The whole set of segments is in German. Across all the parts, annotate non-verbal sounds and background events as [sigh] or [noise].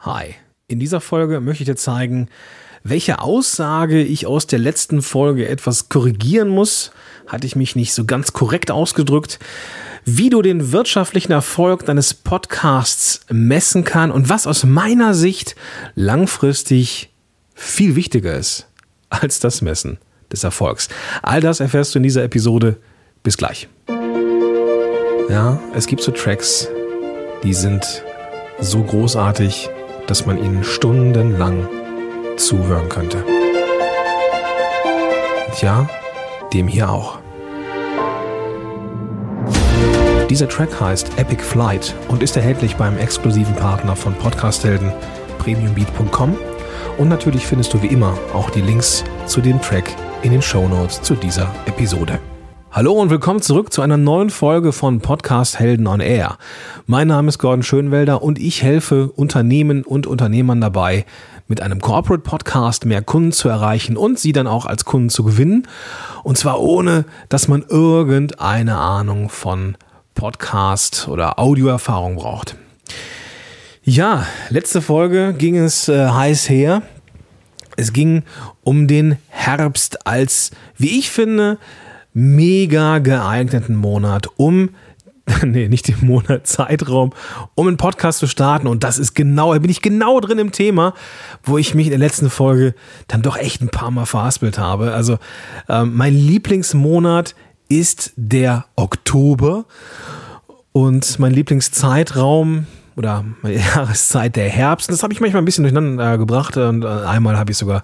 Hi, in dieser Folge möchte ich dir zeigen, welche Aussage ich aus der letzten Folge etwas korrigieren muss. Hatte ich mich nicht so ganz korrekt ausgedrückt. Wie du den wirtschaftlichen Erfolg deines Podcasts messen kann und was aus meiner Sicht langfristig viel wichtiger ist als das Messen des Erfolgs. All das erfährst du in dieser Episode. Bis gleich. Ja, es gibt so Tracks, die sind so großartig, dass man ihnen stundenlang zuhören könnte. Und ja, dem hier auch. Dieser Track heißt Epic Flight und ist erhältlich beim exklusiven Partner von Podcasthelden premiumbeat.com und natürlich findest du wie immer auch die Links zu dem Track in den Shownotes zu dieser Episode. Hallo und willkommen zurück zu einer neuen Folge von Podcast Helden on Air. Mein Name ist Gordon Schönwelder und ich helfe Unternehmen und Unternehmern dabei, mit einem Corporate Podcast mehr Kunden zu erreichen und sie dann auch als Kunden zu gewinnen. Und zwar ohne, dass man irgendeine Ahnung von Podcast oder Audioerfahrung braucht. Ja, letzte Folge ging es äh, heiß her. Es ging um den Herbst als, wie ich finde, mega geeigneten Monat, um [laughs] nee, nicht den Monat, Zeitraum, um einen Podcast zu starten. Und das ist genau, da bin ich genau drin im Thema, wo ich mich in der letzten Folge dann doch echt ein paar Mal verhaspelt habe. Also ähm, mein Lieblingsmonat ist der Oktober und mein Lieblingszeitraum oder meine [laughs] Jahreszeit der Herbst. Das habe ich manchmal ein bisschen durcheinander gebracht und äh, einmal habe ich sogar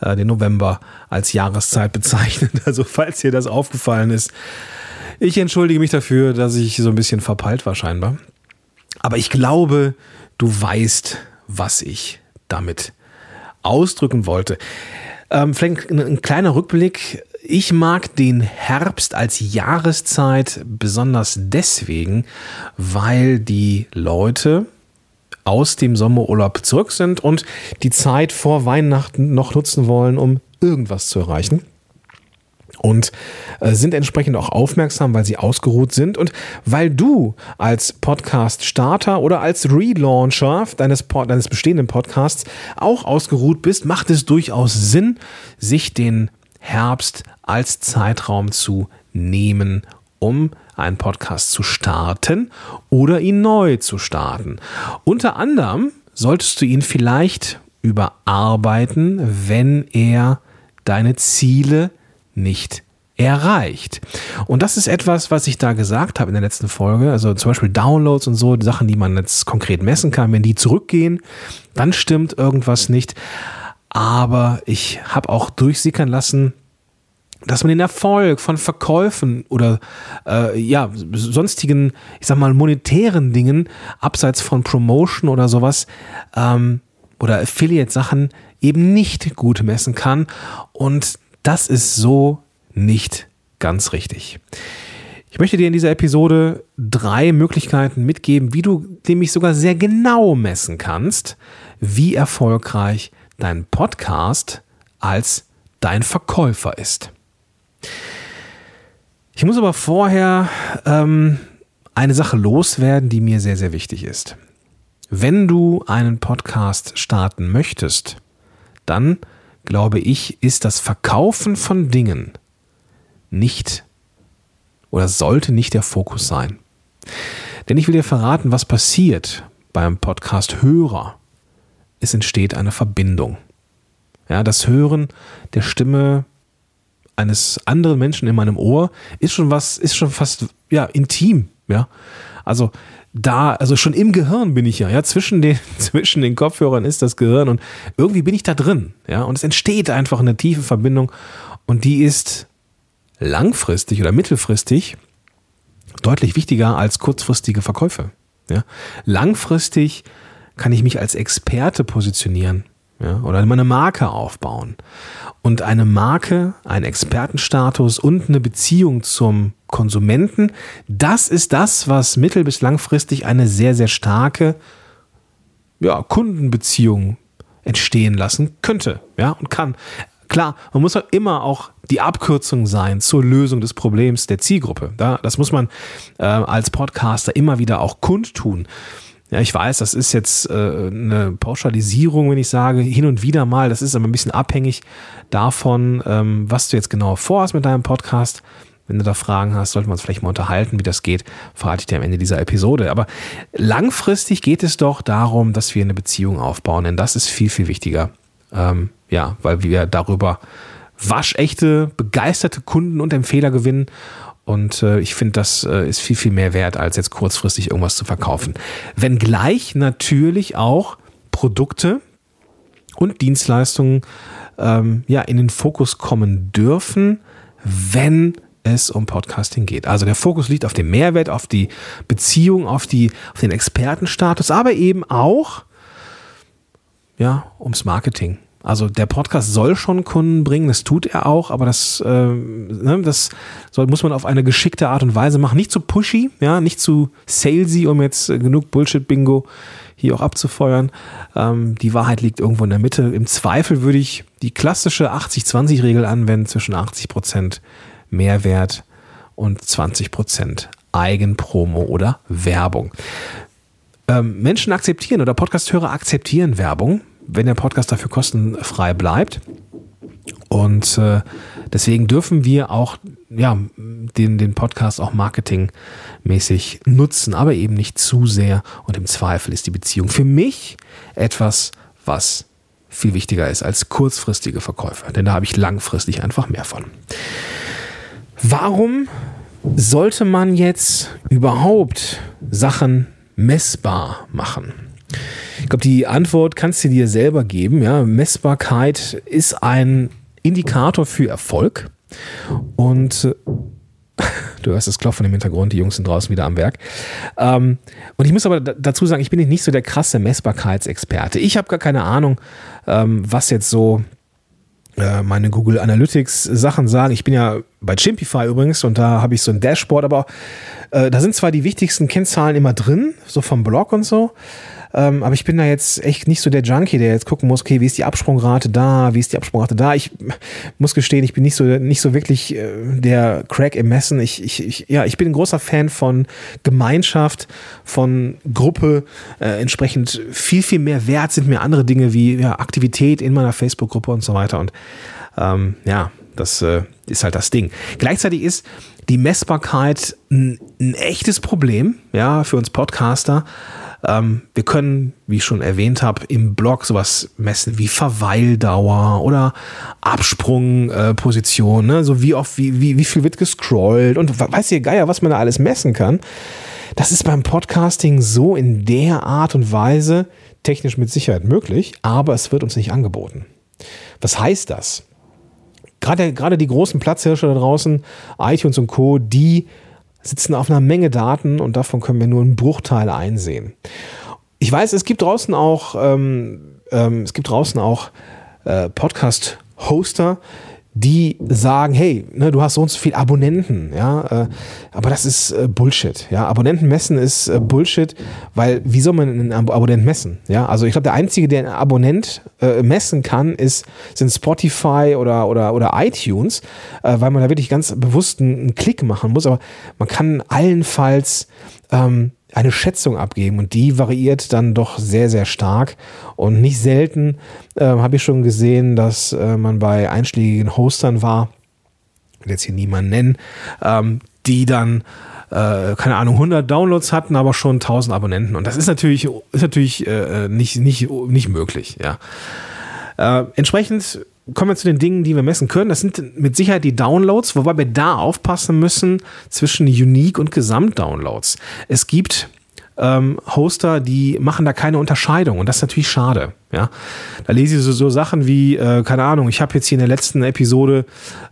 äh, den November als Jahreszeit bezeichnet. [laughs] Also falls dir das aufgefallen ist, ich entschuldige mich dafür, dass ich so ein bisschen verpeilt war scheinbar. Aber ich glaube, du weißt, was ich damit ausdrücken wollte. Ähm, vielleicht ein, ein kleiner Rückblick. Ich mag den Herbst als Jahreszeit besonders deswegen, weil die Leute, aus dem Sommerurlaub zurück sind und die Zeit vor Weihnachten noch nutzen wollen, um irgendwas zu erreichen. Und äh, sind entsprechend auch aufmerksam, weil sie ausgeruht sind und weil du als Podcast-Starter oder als Relauncher deines, deines bestehenden Podcasts auch ausgeruht bist, macht es durchaus Sinn, sich den Herbst als Zeitraum zu nehmen, um einen Podcast zu starten oder ihn neu zu starten. Unter anderem solltest du ihn vielleicht überarbeiten, wenn er deine Ziele nicht erreicht. Und das ist etwas, was ich da gesagt habe in der letzten Folge. Also zum Beispiel Downloads und so, Sachen, die man jetzt konkret messen kann. Wenn die zurückgehen, dann stimmt irgendwas nicht. Aber ich habe auch durchsickern lassen, dass man den Erfolg von Verkäufen oder äh, ja sonstigen, ich sag mal monetären Dingen abseits von Promotion oder sowas ähm, oder Affiliate-Sachen eben nicht gut messen kann und das ist so nicht ganz richtig. Ich möchte dir in dieser Episode drei Möglichkeiten mitgeben, wie du nämlich sogar sehr genau messen kannst, wie erfolgreich dein Podcast als dein Verkäufer ist. Ich muss aber vorher ähm, eine Sache loswerden, die mir sehr, sehr wichtig ist. Wenn du einen Podcast starten möchtest, dann glaube ich, ist das Verkaufen von Dingen nicht oder sollte nicht der Fokus sein. Denn ich will dir verraten, was passiert beim Podcast Hörer. Es entsteht eine Verbindung. Ja, das Hören der Stimme eines anderen Menschen in meinem Ohr ist schon was, ist schon fast ja intim, ja. Also da, also schon im Gehirn bin ich ja, ja, zwischen den, [laughs] zwischen den Kopfhörern ist das Gehirn und irgendwie bin ich da drin, ja, und es entsteht einfach eine tiefe Verbindung und die ist langfristig oder mittelfristig deutlich wichtiger als kurzfristige Verkäufe, ja. Langfristig kann ich mich als Experte positionieren, ja, oder meine Marke aufbauen. Und eine Marke, ein Expertenstatus und eine Beziehung zum Konsumenten, das ist das, was mittel- bis langfristig eine sehr, sehr starke ja, Kundenbeziehung entstehen lassen könnte ja, und kann. Klar, man muss halt immer auch die Abkürzung sein zur Lösung des Problems der Zielgruppe. Ja, das muss man äh, als Podcaster immer wieder auch kundtun. Ja, ich weiß, das ist jetzt äh, eine Pauschalisierung, wenn ich sage, hin und wieder mal, das ist aber ein bisschen abhängig davon, ähm, was du jetzt genau vorhast mit deinem Podcast. Wenn du da Fragen hast, sollten wir uns vielleicht mal unterhalten, wie das geht, verrate ich dir am Ende dieser Episode. Aber langfristig geht es doch darum, dass wir eine Beziehung aufbauen, denn das ist viel, viel wichtiger. Ähm, ja, weil wir darüber waschechte, begeisterte Kunden und Empfehler gewinnen und äh, ich finde, das äh, ist viel, viel mehr wert, als jetzt kurzfristig irgendwas zu verkaufen. Wenngleich natürlich auch Produkte und Dienstleistungen ähm, ja, in den Fokus kommen dürfen, wenn es um Podcasting geht. Also der Fokus liegt auf dem Mehrwert, auf die Beziehung, auf, die, auf den Expertenstatus, aber eben auch ja, ums Marketing. Also der Podcast soll schon Kunden bringen, das tut er auch, aber das, äh, ne, das soll, muss man auf eine geschickte Art und Weise machen. Nicht zu pushy, ja, nicht zu salesy, um jetzt äh, genug Bullshit-Bingo hier auch abzufeuern. Ähm, die Wahrheit liegt irgendwo in der Mitte. Im Zweifel würde ich die klassische 80-20-Regel anwenden zwischen 80% Mehrwert und 20% Eigenpromo oder Werbung. Ähm, Menschen akzeptieren oder Podcasthörer akzeptieren Werbung wenn der Podcast dafür kostenfrei bleibt. Und äh, deswegen dürfen wir auch ja, den, den Podcast auch marketingmäßig nutzen, aber eben nicht zu sehr. Und im Zweifel ist die Beziehung für mich etwas, was viel wichtiger ist als kurzfristige Verkäufe. Denn da habe ich langfristig einfach mehr von. Warum sollte man jetzt überhaupt Sachen messbar machen? Ich glaube, die Antwort kannst du dir selber geben. Ja? Messbarkeit ist ein Indikator für Erfolg. Und äh, [laughs] du hörst das Klopfen im Hintergrund, die Jungs sind draußen wieder am Werk. Ähm, und ich muss aber dazu sagen, ich bin nicht so der krasse Messbarkeitsexperte. Ich habe gar keine Ahnung, ähm, was jetzt so äh, meine Google Analytics Sachen sagen. Ich bin ja bei Chimpify übrigens und da habe ich so ein Dashboard, aber äh, da sind zwar die wichtigsten Kennzahlen immer drin, so vom Blog und so. Ähm, aber ich bin da jetzt echt nicht so der Junkie, der jetzt gucken muss, okay, wie ist die Absprungrate da, wie ist die Absprungrate da. Ich muss gestehen, ich bin nicht so, nicht so wirklich äh, der Crack im Messen. Ich, ich, ich, ja, ich bin ein großer Fan von Gemeinschaft, von Gruppe. Äh, entsprechend viel, viel mehr wert sind mir andere Dinge wie ja, Aktivität in meiner Facebook-Gruppe und so weiter. Und ähm, ja, das äh, ist halt das Ding. Gleichzeitig ist die Messbarkeit ein, ein echtes Problem, ja, für uns Podcaster. Ähm, wir können, wie ich schon erwähnt habe, im Blog sowas messen wie Verweildauer oder Absprungposition, äh, ne? so wie oft, wie, wie, wie viel wird gescrollt und weiß ihr Geier, was man da alles messen kann. Das ist beim Podcasting so in der Art und Weise technisch mit Sicherheit möglich, aber es wird uns nicht angeboten. Was heißt das? Gerade, gerade die großen Platzhirsche da draußen, iTunes und Co., die sitzen auf einer Menge Daten und davon können wir nur einen Bruchteil einsehen. Ich weiß, es gibt draußen auch, ähm, ähm, es gibt draußen auch äh, Podcast-Hoster, die sagen, hey, ne, du hast so und so viele Abonnenten, ja, äh, aber das ist äh, Bullshit, ja, Abonnenten messen ist äh, Bullshit, weil wie soll man einen Ab Abonnent messen, ja, also ich glaube, der einzige, der einen Abonnent äh, messen kann, ist, sind Spotify oder, oder, oder iTunes, äh, weil man da wirklich ganz bewusst einen, einen Klick machen muss, aber man kann allenfalls ähm, eine Schätzung abgeben und die variiert dann doch sehr, sehr stark. Und nicht selten äh, habe ich schon gesehen, dass äh, man bei einschlägigen Hostern war, jetzt hier niemanden nennen, ähm, die dann äh, keine Ahnung, 100 Downloads hatten, aber schon 1000 Abonnenten. Und das ist natürlich, ist natürlich äh, nicht, nicht, nicht möglich, ja. Äh, entsprechend kommen wir zu den Dingen, die wir messen können. Das sind mit Sicherheit die Downloads, wobei wir da aufpassen müssen zwischen Unique und Gesamtdownloads. Es gibt ähm, Hoster, die machen da keine Unterscheidung und das ist natürlich schade. Ja, da lese ich so, so Sachen wie, äh, keine Ahnung, ich habe jetzt hier in der letzten Episode,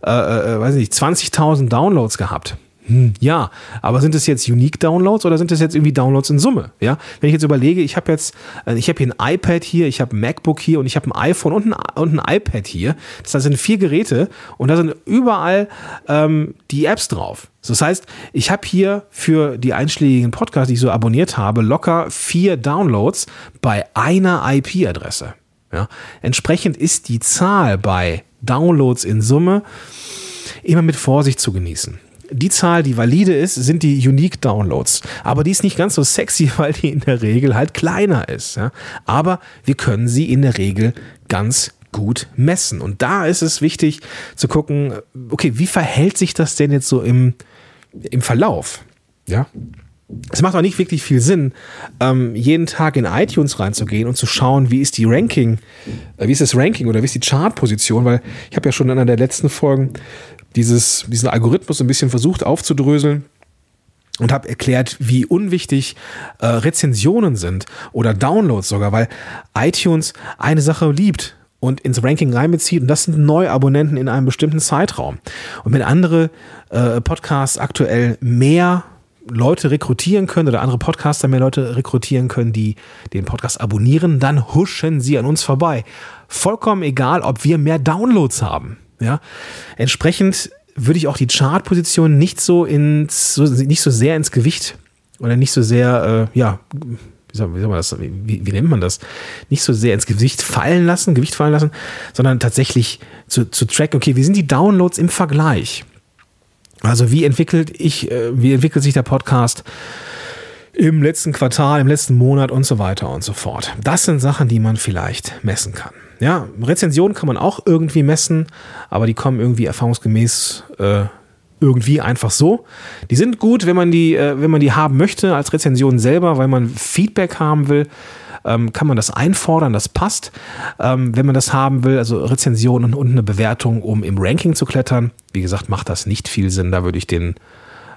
äh, äh, weiß nicht, 20.000 Downloads gehabt. Hm, ja, aber sind es jetzt Unique Downloads oder sind es jetzt irgendwie Downloads in Summe? Ja, wenn ich jetzt überlege, ich habe jetzt, äh, ich habe hier ein iPad hier, ich habe ein MacBook hier und ich habe ein iPhone und ein, und ein iPad hier. Das sind vier Geräte und da sind überall ähm, die Apps drauf. Das heißt, ich habe hier für die einschlägigen Podcasts, die ich so abonniert habe, locker vier Downloads bei einer IP-Adresse. Ja, entsprechend ist die Zahl bei Downloads in Summe immer mit Vorsicht zu genießen die Zahl, die valide ist, sind die Unique Downloads. Aber die ist nicht ganz so sexy, [laughs] weil die in der Regel halt kleiner ist. Ja? Aber wir können sie in der Regel ganz gut messen. Und da ist es wichtig zu gucken, okay, wie verhält sich das denn jetzt so im, im Verlauf? Ja. Es macht auch nicht wirklich viel Sinn, ähm, jeden Tag in iTunes reinzugehen und zu schauen, wie ist die Ranking, äh, wie ist das Ranking oder wie ist die Chartposition, weil ich habe ja schon in einer der letzten Folgen dieses, diesen Algorithmus ein bisschen versucht aufzudröseln und habe erklärt, wie unwichtig äh, Rezensionen sind oder Downloads sogar, weil iTunes eine Sache liebt und ins Ranking reinbezieht und das sind Neuabonnenten in einem bestimmten Zeitraum. Und wenn andere äh, Podcasts aktuell mehr Leute rekrutieren können oder andere Podcaster mehr Leute rekrutieren können, die den Podcast abonnieren, dann huschen sie an uns vorbei. Vollkommen egal, ob wir mehr Downloads haben. Ja, entsprechend würde ich auch die Chartposition nicht so ins, so, nicht so sehr ins Gewicht oder nicht so sehr, äh, ja, wie soll, wie soll man das, wie, wie, nennt man das? Nicht so sehr ins Gewicht fallen lassen, Gewicht fallen lassen, sondern tatsächlich zu, zu tracken, okay, wie sind die Downloads im Vergleich? Also wie entwickelt ich, äh, wie entwickelt sich der Podcast im letzten Quartal, im letzten Monat und so weiter und so fort. Das sind Sachen, die man vielleicht messen kann. Ja, Rezensionen kann man auch irgendwie messen, aber die kommen irgendwie erfahrungsgemäß äh, irgendwie einfach so. Die sind gut, wenn man die, äh, wenn man die haben möchte als Rezension selber, weil man Feedback haben will ähm, kann man das einfordern, das passt. Ähm, wenn man das haben will, also Rezensionen und eine Bewertung, um im Ranking zu klettern, wie gesagt, macht das nicht viel Sinn. Da würde ich den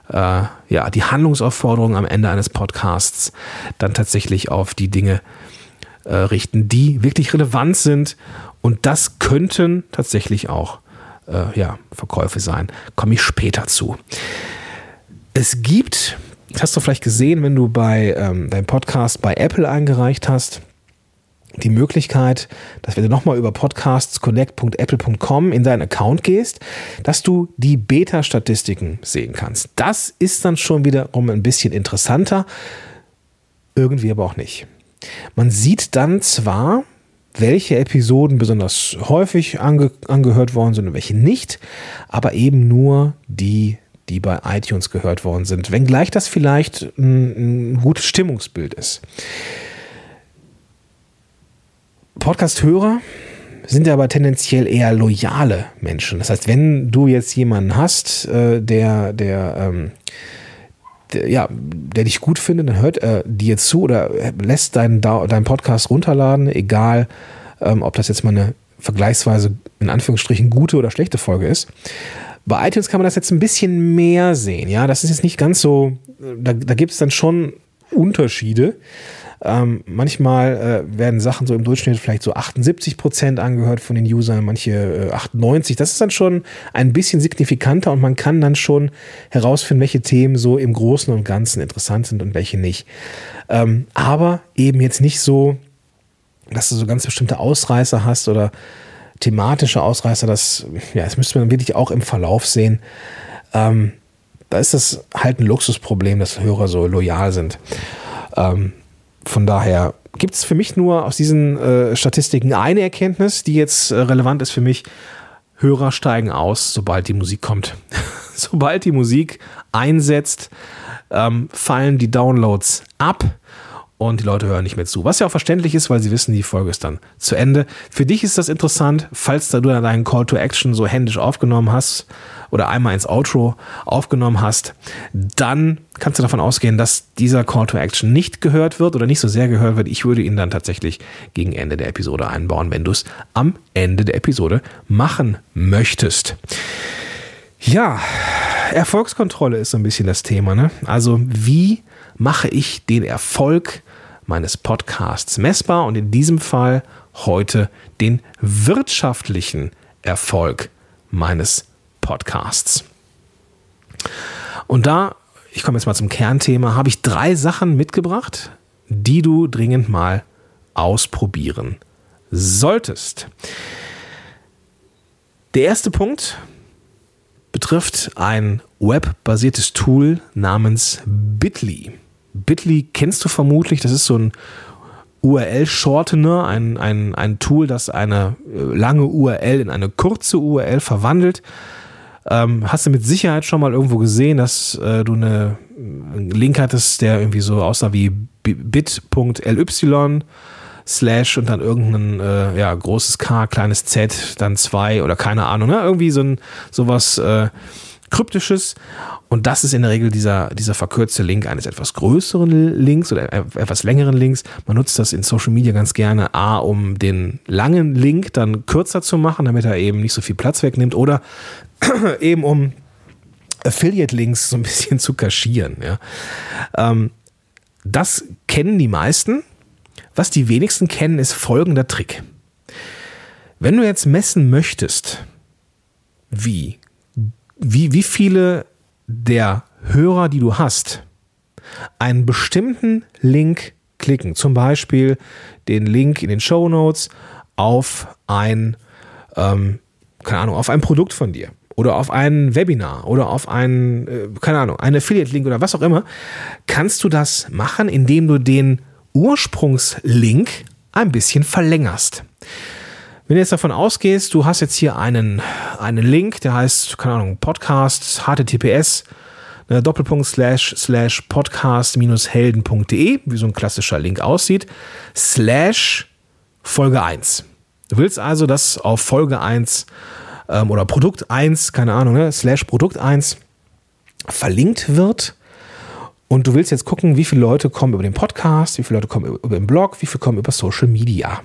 äh, ja, die Handlungsaufforderung am Ende eines Podcasts dann tatsächlich auf die Dinge äh, richten, die wirklich relevant sind. Und das könnten tatsächlich auch äh, ja, Verkäufe sein. Komme ich später zu. Es gibt das hast du vielleicht gesehen, wenn du bei ähm, deinem Podcast bei Apple eingereicht hast, die Möglichkeit, dass wenn du nochmal über podcastsconnect.apple.com in deinen Account gehst, dass du die Beta-Statistiken sehen kannst. Das ist dann schon wiederum ein bisschen interessanter, irgendwie aber auch nicht. Man sieht dann zwar, welche Episoden besonders häufig ange angehört worden sind und welche nicht, aber eben nur die die bei iTunes gehört worden sind, wenngleich das vielleicht ein, ein gutes Stimmungsbild ist. Podcast-Hörer sind aber tendenziell eher loyale Menschen. Das heißt, wenn du jetzt jemanden hast, äh, der, der, ähm, der, ja, der dich gut findet, dann hört er dir zu oder lässt deinen, deinen Podcast runterladen, egal ähm, ob das jetzt mal eine vergleichsweise in Anführungsstrichen gute oder schlechte Folge ist. Bei iTunes kann man das jetzt ein bisschen mehr sehen. Ja, das ist jetzt nicht ganz so, da, da gibt es dann schon Unterschiede. Ähm, manchmal äh, werden Sachen so im Durchschnitt vielleicht so 78 Prozent angehört von den Usern, manche äh, 98. Das ist dann schon ein bisschen signifikanter und man kann dann schon herausfinden, welche Themen so im Großen und Ganzen interessant sind und welche nicht. Ähm, aber eben jetzt nicht so, dass du so ganz bestimmte Ausreißer hast oder thematische Ausreißer, das, ja, das müsste man wirklich auch im Verlauf sehen. Ähm, da ist das halt ein Luxusproblem, dass Hörer so loyal sind. Ähm, von daher gibt es für mich nur aus diesen äh, Statistiken eine Erkenntnis, die jetzt äh, relevant ist für mich. Hörer steigen aus, sobald die Musik kommt. [laughs] sobald die Musik einsetzt, ähm, fallen die Downloads ab und die Leute hören nicht mehr zu. Was ja auch verständlich ist, weil sie wissen, die Folge ist dann zu Ende. Für dich ist das interessant, falls du dann deinen Call to Action so händisch aufgenommen hast oder einmal ins Outro aufgenommen hast, dann kannst du davon ausgehen, dass dieser Call to Action nicht gehört wird oder nicht so sehr gehört wird. Ich würde ihn dann tatsächlich gegen Ende der Episode einbauen, wenn du es am Ende der Episode machen möchtest. Ja, Erfolgskontrolle ist so ein bisschen das Thema. Ne? Also wie mache ich den Erfolg meines Podcasts messbar und in diesem Fall heute den wirtschaftlichen Erfolg meines Podcasts. Und da, ich komme jetzt mal zum Kernthema, habe ich drei Sachen mitgebracht, die du dringend mal ausprobieren solltest. Der erste Punkt betrifft ein webbasiertes Tool namens Bitly. Bitly kennst du vermutlich, das ist so ein URL-Shortener, ein, ein, ein Tool, das eine äh, lange URL in eine kurze URL verwandelt. ähm, hast du mit Sicherheit schon mal irgendwo gesehen, dass äh, du eine, einen Link hattest, der irgendwie so aussah wie bit.ly slash und dann irgendein äh, ja, großes K, kleines Z, dann zwei oder keine Ahnung, ne? irgendwie so ein sowas äh, kryptisches. Und das ist in der Regel dieser, dieser verkürzte Link eines etwas größeren Links oder etwas längeren Links. Man nutzt das in Social Media ganz gerne, A, um den langen Link dann kürzer zu machen, damit er eben nicht so viel Platz wegnimmt oder [clears throat] eben um Affiliate-Links so ein bisschen zu kaschieren. Ja. Ähm, das kennen die meisten. Was die wenigsten kennen, ist folgender Trick. Wenn du jetzt messen möchtest, wie, wie, wie viele der Hörer, die du hast, einen bestimmten Link klicken, zum Beispiel den Link in den Show Notes auf ein, ähm, keine Ahnung, auf ein Produkt von dir oder auf ein Webinar oder auf ein, äh, keine Ahnung, einen Affiliate-Link oder was auch immer, kannst du das machen, indem du den Ursprungslink ein bisschen verlängerst. Wenn du jetzt davon ausgehst, du hast jetzt hier einen, einen Link, der heißt, keine Ahnung, Podcast, HTTPS, ne, Doppelpunkt slash slash podcast-helden.de, wie so ein klassischer Link aussieht, slash Folge 1. Du willst also, dass auf Folge 1 ähm, oder Produkt 1, keine Ahnung, ne, slash Produkt 1 verlinkt wird. Und du willst jetzt gucken, wie viele Leute kommen über den Podcast, wie viele Leute kommen über den Blog, wie viele kommen über Social Media.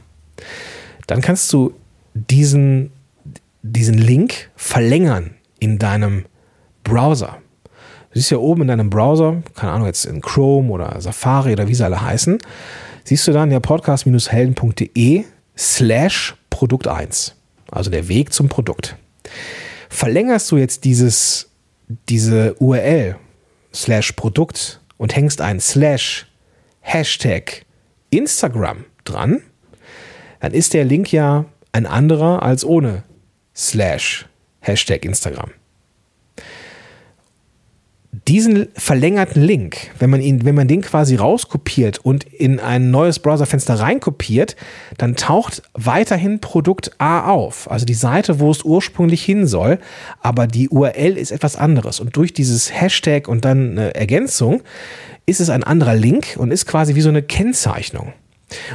Dann kannst du diesen, diesen Link verlängern in deinem Browser. Du siehst ja oben in deinem Browser, keine Ahnung, jetzt in Chrome oder Safari oder wie sie alle heißen, siehst du dann ja podcast-helden.de slash Produkt 1 also der Weg zum Produkt. Verlängerst du jetzt dieses, diese URL slash Produkt und hängst ein slash Hashtag Instagram dran, dann ist der Link ja ein anderer als ohne slash Hashtag Instagram diesen verlängerten Link, wenn man ihn, wenn man den quasi rauskopiert und in ein neues Browserfenster reinkopiert, dann taucht weiterhin Produkt A auf, also die Seite, wo es ursprünglich hin soll, aber die URL ist etwas anderes und durch dieses Hashtag und dann eine Ergänzung ist es ein anderer Link und ist quasi wie so eine Kennzeichnung.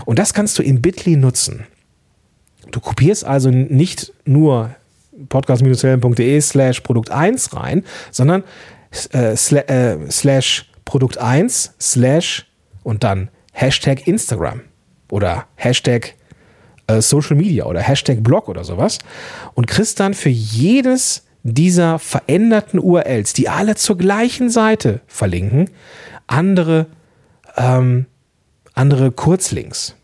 Und das kannst du in Bitly nutzen. Du kopierst also nicht nur podcast-helden.de slash Produkt 1 rein, sondern äh, äh, slash Produkt 1 slash und dann Hashtag Instagram oder Hashtag äh, Social Media oder Hashtag Blog oder sowas und kriegst dann für jedes dieser veränderten URLs, die alle zur gleichen Seite verlinken, andere, ähm, andere Kurzlinks.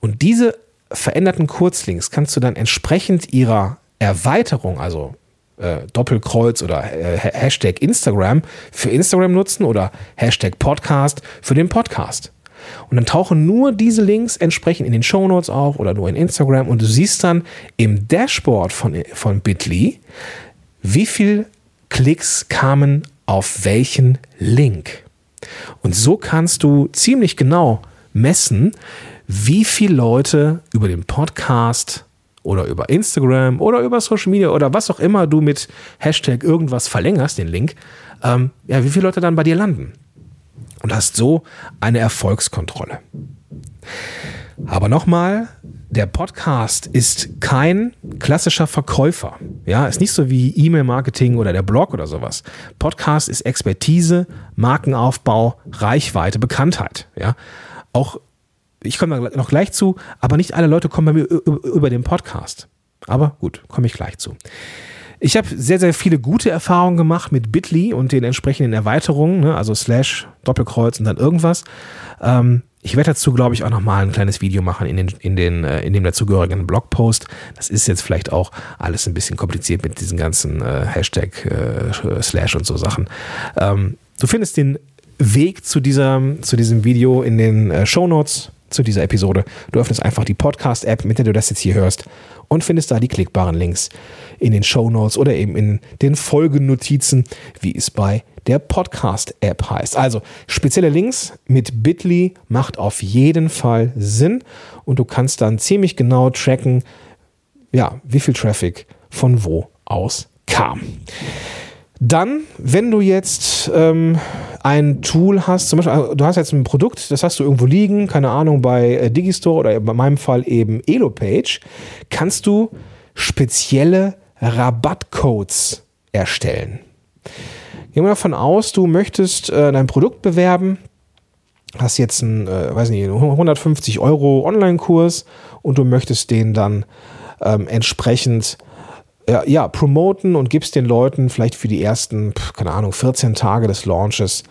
Und diese veränderten Kurzlinks kannst du dann entsprechend ihrer Erweiterung, also äh, Doppelkreuz oder äh, Hashtag Instagram für Instagram nutzen oder Hashtag Podcast für den Podcast. Und dann tauchen nur diese Links entsprechend in den Show Notes auf oder nur in Instagram und du siehst dann im Dashboard von, von Bitly, wie viel Klicks kamen auf welchen Link. Und so kannst du ziemlich genau messen, wie viele Leute über den Podcast oder über Instagram oder über Social Media oder was auch immer du mit Hashtag irgendwas verlängerst, den Link, ähm, ja, wie viele Leute dann bei dir landen. Und hast so eine Erfolgskontrolle. Aber nochmal, der Podcast ist kein klassischer Verkäufer. Ja, ist nicht so wie E-Mail-Marketing oder der Blog oder sowas. Podcast ist Expertise, Markenaufbau, Reichweite, Bekanntheit. Ja, auch ich komme da noch gleich zu, aber nicht alle Leute kommen bei mir über den Podcast. Aber gut, komme ich gleich zu. Ich habe sehr, sehr viele gute Erfahrungen gemacht mit Bitly und den entsprechenden Erweiterungen, ne, also Slash, Doppelkreuz und dann irgendwas. Ähm, ich werde dazu, glaube ich, auch nochmal ein kleines Video machen in, den, in, den, äh, in dem dazugehörigen Blogpost. Das ist jetzt vielleicht auch alles ein bisschen kompliziert mit diesen ganzen äh, Hashtag, äh, Slash und so Sachen. Ähm, du findest den Weg zu, dieser, zu diesem Video in den äh, Show Notes zu dieser Episode. Du öffnest einfach die Podcast-App, mit der du das jetzt hier hörst und findest da die klickbaren Links in den Show Notes oder eben in den Folgennotizen, wie es bei der Podcast-App heißt. Also spezielle Links mit Bitly macht auf jeden Fall Sinn und du kannst dann ziemlich genau tracken, ja, wie viel Traffic von wo aus Dann, wenn du jetzt ähm, ein Tool hast, zum Beispiel, also du hast jetzt ein Produkt, das hast du irgendwo liegen, keine Ahnung, bei äh, Digistore oder in meinem Fall eben Elopage, kannst du spezielle Rabattcodes erstellen. Gehen wir davon aus, du möchtest äh, dein Produkt bewerben, hast jetzt einen, äh, weiß nicht, 150 Euro Online-Kurs und du möchtest den dann ähm, entsprechend ja, ja, promoten und gibst den Leuten vielleicht für die ersten, keine Ahnung, 14 Tage des Launches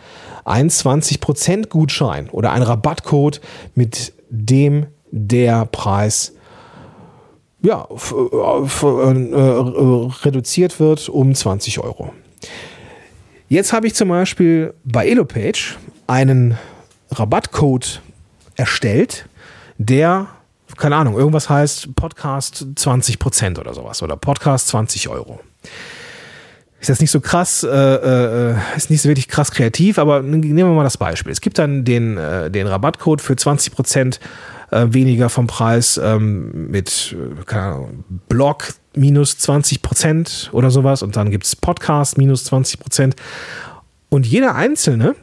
einen 20% Gutschein oder einen Rabattcode, mit dem der Preis ja, äh, äh, reduziert wird um 20 Euro. Jetzt habe ich zum Beispiel bei Elopage einen Rabattcode erstellt, der keine Ahnung, irgendwas heißt Podcast 20% oder sowas oder Podcast 20 Euro. Ist jetzt nicht so krass, äh, äh, ist nicht so wirklich krass kreativ, aber nehmen wir mal das Beispiel. Es gibt dann den, äh, den Rabattcode für 20% äh, weniger vom Preis ähm, mit, äh, keine Ahnung, Blog minus 20% oder sowas und dann gibt es Podcast minus 20%. Und jeder Einzelne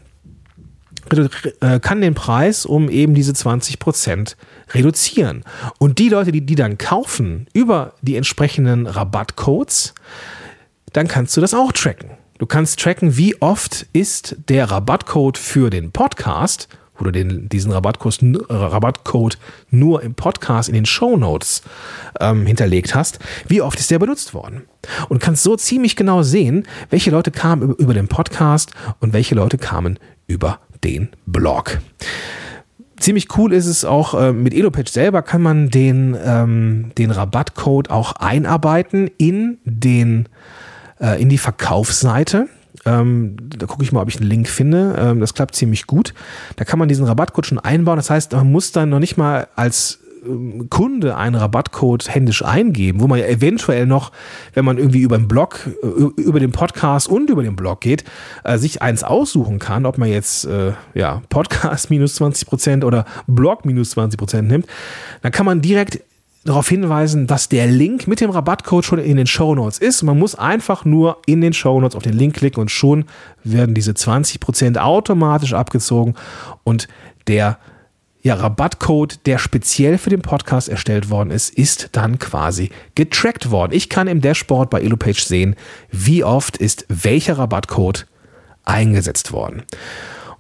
kann den Preis um eben diese 20% reduzieren. Und die Leute, die die dann kaufen über die entsprechenden Rabattcodes, dann kannst du das auch tracken. Du kannst tracken, wie oft ist der Rabattcode für den Podcast, wo du den, diesen Rabattcode, Rabattcode nur im Podcast in den Show Notes ähm, hinterlegt hast, wie oft ist der benutzt worden. Und kannst so ziemlich genau sehen, welche Leute kamen über den Podcast und welche Leute kamen über den Blog ziemlich cool ist es auch, äh, mit Elopage selber kann man den, ähm, den Rabattcode auch einarbeiten in, den, äh, in die Verkaufsseite. Ähm, da gucke ich mal, ob ich einen Link finde. Ähm, das klappt ziemlich gut. Da kann man diesen Rabattcode schon einbauen. Das heißt, man muss dann noch nicht mal als Kunde einen Rabattcode händisch eingeben, wo man ja eventuell noch, wenn man irgendwie über den Blog, äh, über den Podcast und über den Blog geht, äh, sich eins aussuchen kann, ob man jetzt äh, ja, Podcast minus 20 Prozent oder Blog minus 20 Prozent nimmt, dann kann man direkt darauf hinweisen, dass der Link mit dem Rabattcode schon in den Show Notes ist. Man muss einfach nur in den Show Notes auf den Link klicken und schon werden diese 20 Prozent automatisch abgezogen und der ja, Rabattcode, der speziell für den Podcast erstellt worden ist, ist dann quasi getrackt worden. Ich kann im Dashboard bei Elopage sehen, wie oft ist welcher Rabattcode eingesetzt worden.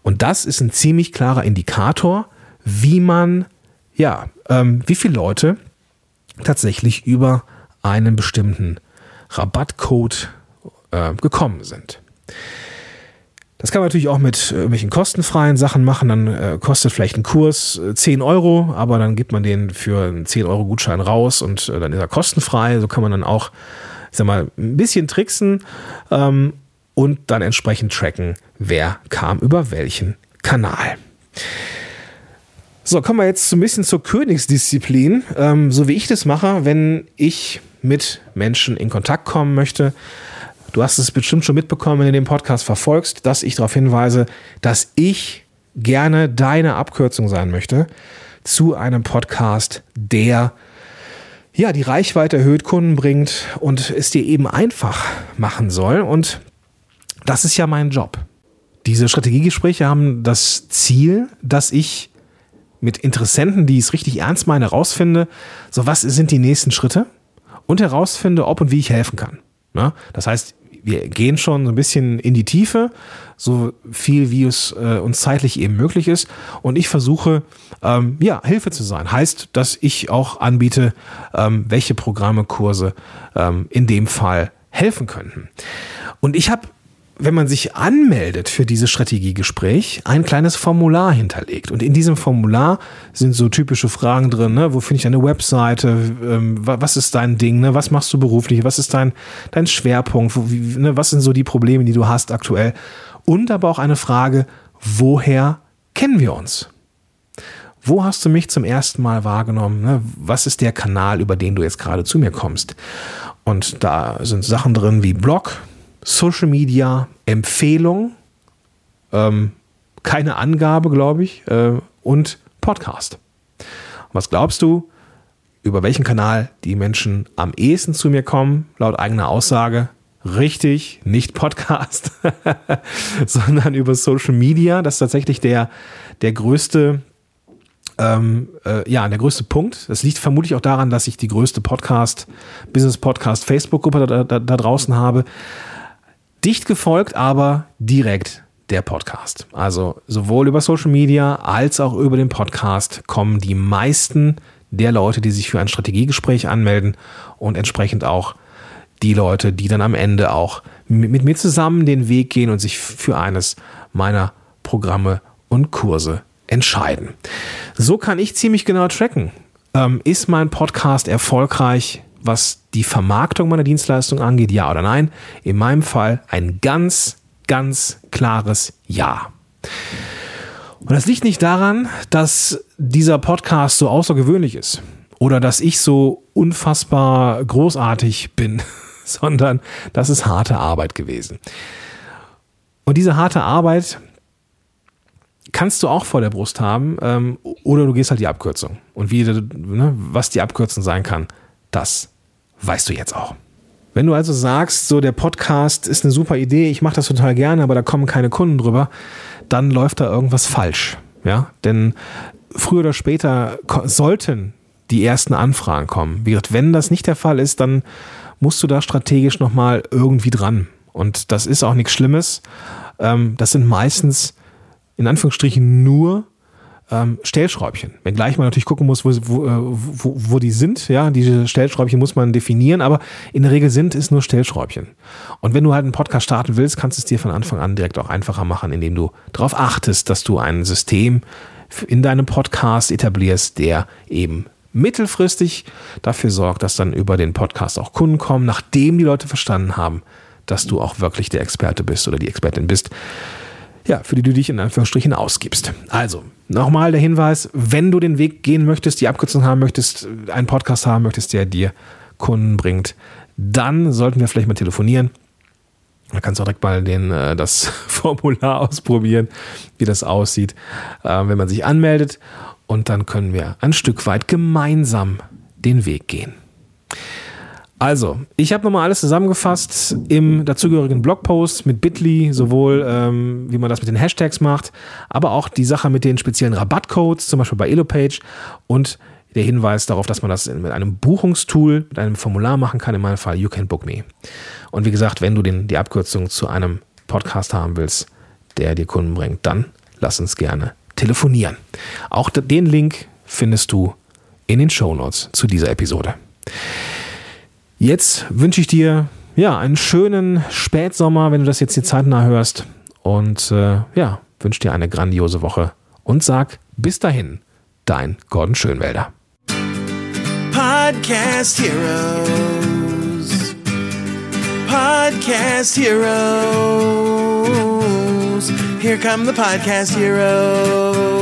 Und das ist ein ziemlich klarer Indikator, wie man, ja, ähm, wie viele Leute tatsächlich über einen bestimmten Rabattcode äh, gekommen sind. Das kann man natürlich auch mit irgendwelchen kostenfreien Sachen machen. Dann äh, kostet vielleicht ein Kurs äh, 10 Euro, aber dann gibt man den für einen 10 Euro Gutschein raus und äh, dann ist er kostenfrei. So kann man dann auch, ich sag mal, ein bisschen tricksen ähm, und dann entsprechend tracken, wer kam über welchen Kanal. So, kommen wir jetzt so ein bisschen zur Königsdisziplin, ähm, so wie ich das mache, wenn ich mit Menschen in Kontakt kommen möchte Du hast es bestimmt schon mitbekommen, wenn du den Podcast verfolgst, dass ich darauf hinweise, dass ich gerne deine Abkürzung sein möchte zu einem Podcast, der ja die Reichweite erhöht, Kunden bringt und es dir eben einfach machen soll. Und das ist ja mein Job. Diese Strategiegespräche haben das Ziel, dass ich mit Interessenten, die es richtig ernst meine, herausfinde, so was sind die nächsten Schritte und herausfinde, ob und wie ich helfen kann. Das heißt, wir gehen schon so ein bisschen in die Tiefe, so viel wie es äh, uns zeitlich eben möglich ist. Und ich versuche, ähm, ja, Hilfe zu sein. Heißt, dass ich auch anbiete, ähm, welche Programme, Kurse ähm, in dem Fall helfen könnten. Und ich habe wenn man sich anmeldet für dieses Strategiegespräch, ein kleines Formular hinterlegt. Und in diesem Formular sind so typische Fragen drin, ne? wo finde ich eine Webseite, ähm, was ist dein Ding, ne? was machst du beruflich, was ist dein, dein Schwerpunkt, wo, wie, ne? was sind so die Probleme, die du hast aktuell. Und aber auch eine Frage, woher kennen wir uns? Wo hast du mich zum ersten Mal wahrgenommen? Ne? Was ist der Kanal, über den du jetzt gerade zu mir kommst? Und da sind Sachen drin wie Blog, Social Media Empfehlung, ähm, keine Angabe, glaube ich, äh, und Podcast. was glaubst du, über welchen Kanal die Menschen am ehesten zu mir kommen, laut eigener Aussage? Richtig, nicht Podcast, [laughs] sondern über Social Media. Das ist tatsächlich der, der größte, ähm, äh, ja, der größte Punkt. Das liegt vermutlich auch daran, dass ich die größte Podcast, Business Podcast Facebook-Gruppe da, da, da draußen habe. Dicht gefolgt, aber direkt der Podcast. Also sowohl über Social Media als auch über den Podcast kommen die meisten der Leute, die sich für ein Strategiegespräch anmelden und entsprechend auch die Leute, die dann am Ende auch mit mir zusammen den Weg gehen und sich für eines meiner Programme und Kurse entscheiden. So kann ich ziemlich genau tracken. Ähm, ist mein Podcast erfolgreich, was die Vermarktung meiner Dienstleistung angeht, ja oder nein? In meinem Fall ein ganz, ganz klares Ja. Und das liegt nicht daran, dass dieser Podcast so außergewöhnlich ist oder dass ich so unfassbar großartig bin, [laughs] sondern das ist harte Arbeit gewesen. Und diese harte Arbeit kannst du auch vor der Brust haben ähm, oder du gehst halt die Abkürzung. Und wie, ne, was die Abkürzung sein kann, das weißt du jetzt auch. Wenn du also sagst, so der Podcast ist eine super Idee, ich mache das total gerne, aber da kommen keine Kunden drüber, dann läuft da irgendwas falsch. Ja, denn früher oder später sollten die ersten Anfragen kommen. Wie gesagt, wenn das nicht der Fall ist, dann musst du da strategisch nochmal irgendwie dran. Und das ist auch nichts Schlimmes. Ähm, das sind meistens in Anführungsstrichen nur ähm, Stellschräubchen. Wenngleich man natürlich gucken muss, wo, wo, äh, wo, wo die sind. Ja, diese Stellschräubchen muss man definieren, aber in der Regel sind es nur Stellschräubchen. Und wenn du halt einen Podcast starten willst, kannst du es dir von Anfang an direkt auch einfacher machen, indem du darauf achtest, dass du ein System in deinem Podcast etablierst, der eben mittelfristig dafür sorgt, dass dann über den Podcast auch Kunden kommen, nachdem die Leute verstanden haben, dass du auch wirklich der Experte bist oder die Expertin bist, ja, für die du dich in Anführungsstrichen ausgibst. Also, nochmal der Hinweis, wenn du den Weg gehen möchtest, die Abkürzung haben möchtest, einen Podcast haben möchtest, der dir Kunden bringt, dann sollten wir vielleicht mal telefonieren. Da kannst du auch direkt mal den, äh, das [laughs] Formular ausprobieren, wie das aussieht, äh, wenn man sich anmeldet und dann können wir ein Stück weit gemeinsam den Weg gehen. Also, ich habe nochmal alles zusammengefasst im dazugehörigen Blogpost mit Bitly, sowohl ähm, wie man das mit den Hashtags macht, aber auch die Sache mit den speziellen Rabattcodes, zum Beispiel bei Elopage und der Hinweis darauf, dass man das mit einem Buchungstool, mit einem Formular machen kann, in meinem Fall You Can Book Me. Und wie gesagt, wenn du den, die Abkürzung zu einem Podcast haben willst, der dir Kunden bringt, dann lass uns gerne telefonieren. Auch den Link findest du in den Show Notes zu dieser Episode. Jetzt wünsche ich dir ja einen schönen Spätsommer, wenn du das jetzt hier zeitnah hörst. Und äh, ja, wünsche dir eine grandiose Woche und sag bis dahin, dein Gordon Schönwälder. Podcast Heroes. Podcast Heroes. Here come the podcast heroes.